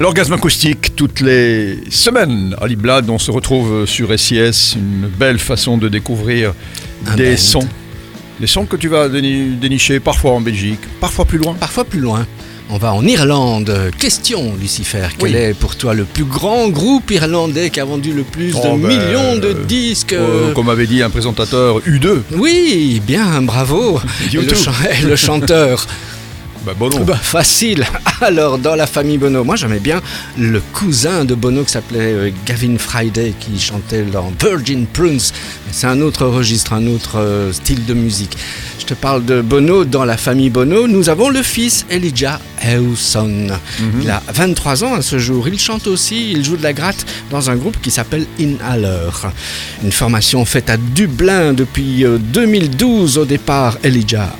L'orgasme acoustique, toutes les semaines à Liblad, on se retrouve sur SIS, une belle façon de découvrir Un des band. sons. Des sons que tu vas déni- dénicher parfois en Belgique, parfois plus loin. Parfois plus loin. On va en Irlande. Question, Lucifer. Quel Oui. est pour toi le plus grand groupe irlandais qui a vendu le plus Oh, de ben, millions de euh, disques? Euh, comme avait dit un présentateur U2, Oui, bien, bravo. Et le, YouTube. chan- et le chanteur. bah Bono. Bah, facile. Alors, dans la famille Bono, moi j'aimais bien le cousin de Bono qui s'appelait euh, Gavin Friday qui chantait dans Virgin Prunes. C'est un autre registre, un autre euh, style de musique. Je te parle de Bono. Dans la famille Bono, nous avons le fils Elijah Hewson. Mhm. Il a 23 ans à ce jour. Il chante aussi, il joue de la gratte dans un groupe qui s'appelle Inhaler. Une formation faite à Dublin depuis euh, 2012 au départ. Elijah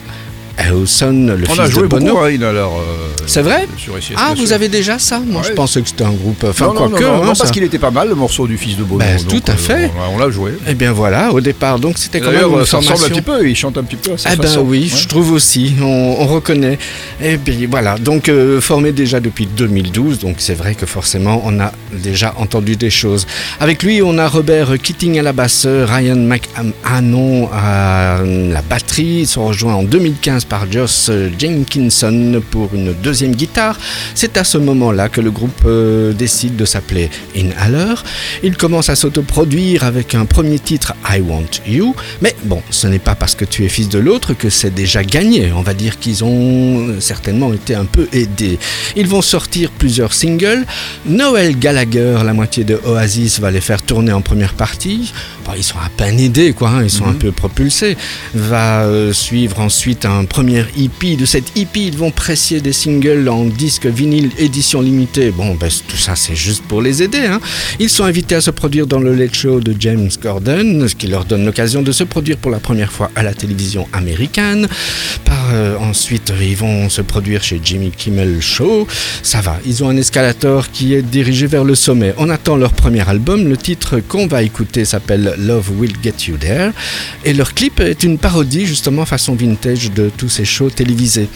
Hewson, le On fils a de joué Bono. beaucoup, hein, il a l'air. euh, C'est vrai sur Ah, vous avez déjà ça Moi, je pensais que c'était un groupe. Enfin, non, non, que, non, hein, parce qu'il était pas mal le morceau du fils de Bono. Ben, donc, tout à euh, fait. on, l'a joué. Eh bien voilà, au départ, donc c'était quand même une ça ressemble un petit peu, il chante un petit peu à Eh ben façon. oui, Ouais. je trouve aussi, on, on reconnaît. Et bien voilà, donc euh, formé déjà depuis 2012, donc c'est vrai que forcément on a déjà entendu des choses. Avec lui, on a Robert Keating à la basse, Ryan McHanon à la batterie. Ils sont rejoints en 2015 par Josh Jenkinson pour une deuxième guitare. C'est à ce moment-là que le groupe euh, décide de s'appeler Inhaler. Il commence à s'autoproduire avec un premier titre I Want You. Mais bon, ce n'est pas parce que tu es fils de l'autre que c'est déjà gagné. On va dire qu'ils ont certainement été un peu aidés. Ils vont sortir plusieurs singles. Noel Gallagher, la moitié de Oasis, va les faire tourner en première partie. Bon, ils sont à peine aidés, quoi. hein, Ils sont un peu propulsés. Va euh, suivre ensuite un premier EP. De cette EP, ils vont presser des singles en disque vinyle édition limitée. Bon, ben, tout ça, c'est juste pour les aider. hein. Ils sont invités à se produire dans le Late Show de James Gordon, ce qui leur donne l'occasion de se produire pour la première fois à la télévision américaine. Par, euh, ensuite, ils vont se produire chez Jimmy Kimmel Show. Ça va, ils ont un escalator qui est dirigé vers le sommet. On attend leur premier album. Le titre qu'on va écouter s'appelle Love Will Get You There. Et leur clip est une parodie, justement, façon vintage de tous ces shows télévisés.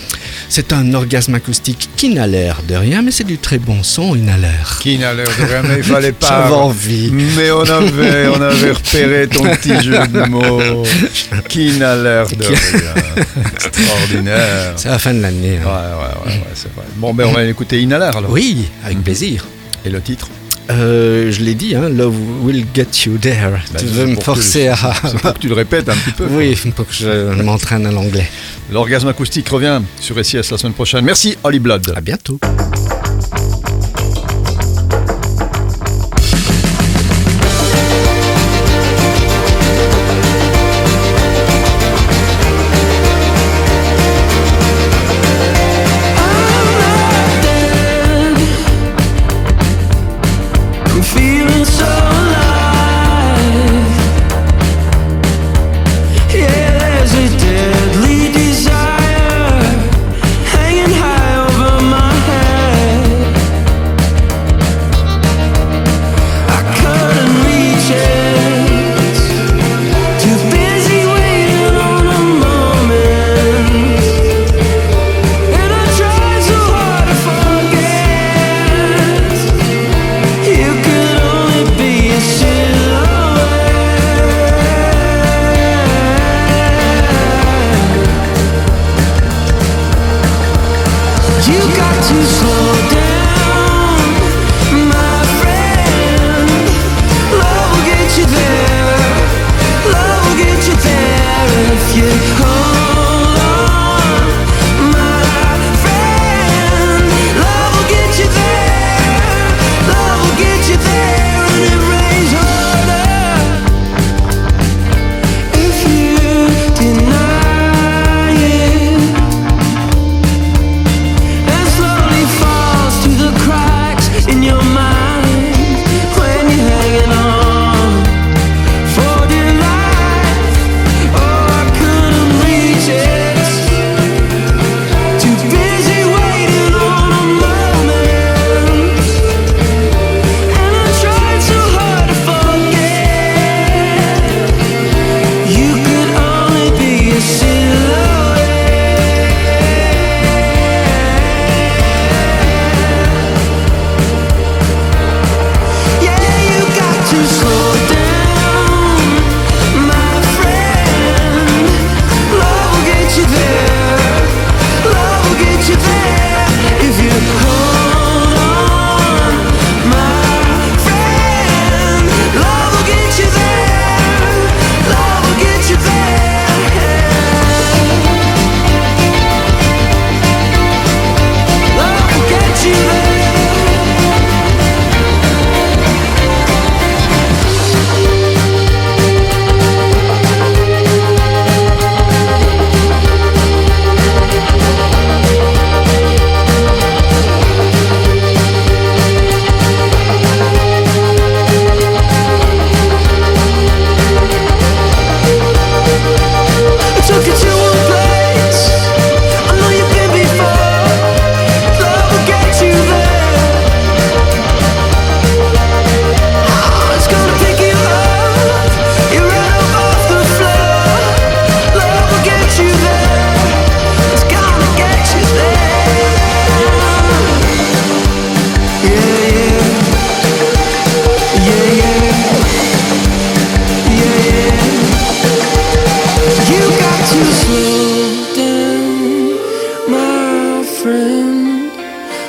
C'est un orgasme acoustique qui n'a l'air de rien, mais c'est du très bon son, il n'a l'air. Qui n'a l'air de rien, mais il fallait pas. J'avais envie. Mais on avait, on avait repéré ton petit jeu de mots. Qui n'a l'air de rien. Extraordinaire. C'est la fin de l'année. Ouais, hein. ouais, ouais, ouais, c'est vrai. Bon, ben on va écouter Inhaler alors. Oui, avec plaisir. Et le titre? Euh, je l'ai dit, hein, Love Will Get You There. Bah, tu veux me forcer à... Pour que tu le répètes un petit peu. Oui, pour que je m'entraîne à l'anglais. L'orgasme acoustique revient sur SIS la semaine prochaine. Merci, Holly Blood. À bientôt.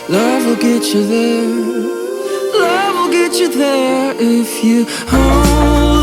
Love will get you there. Love will get you there if you hold.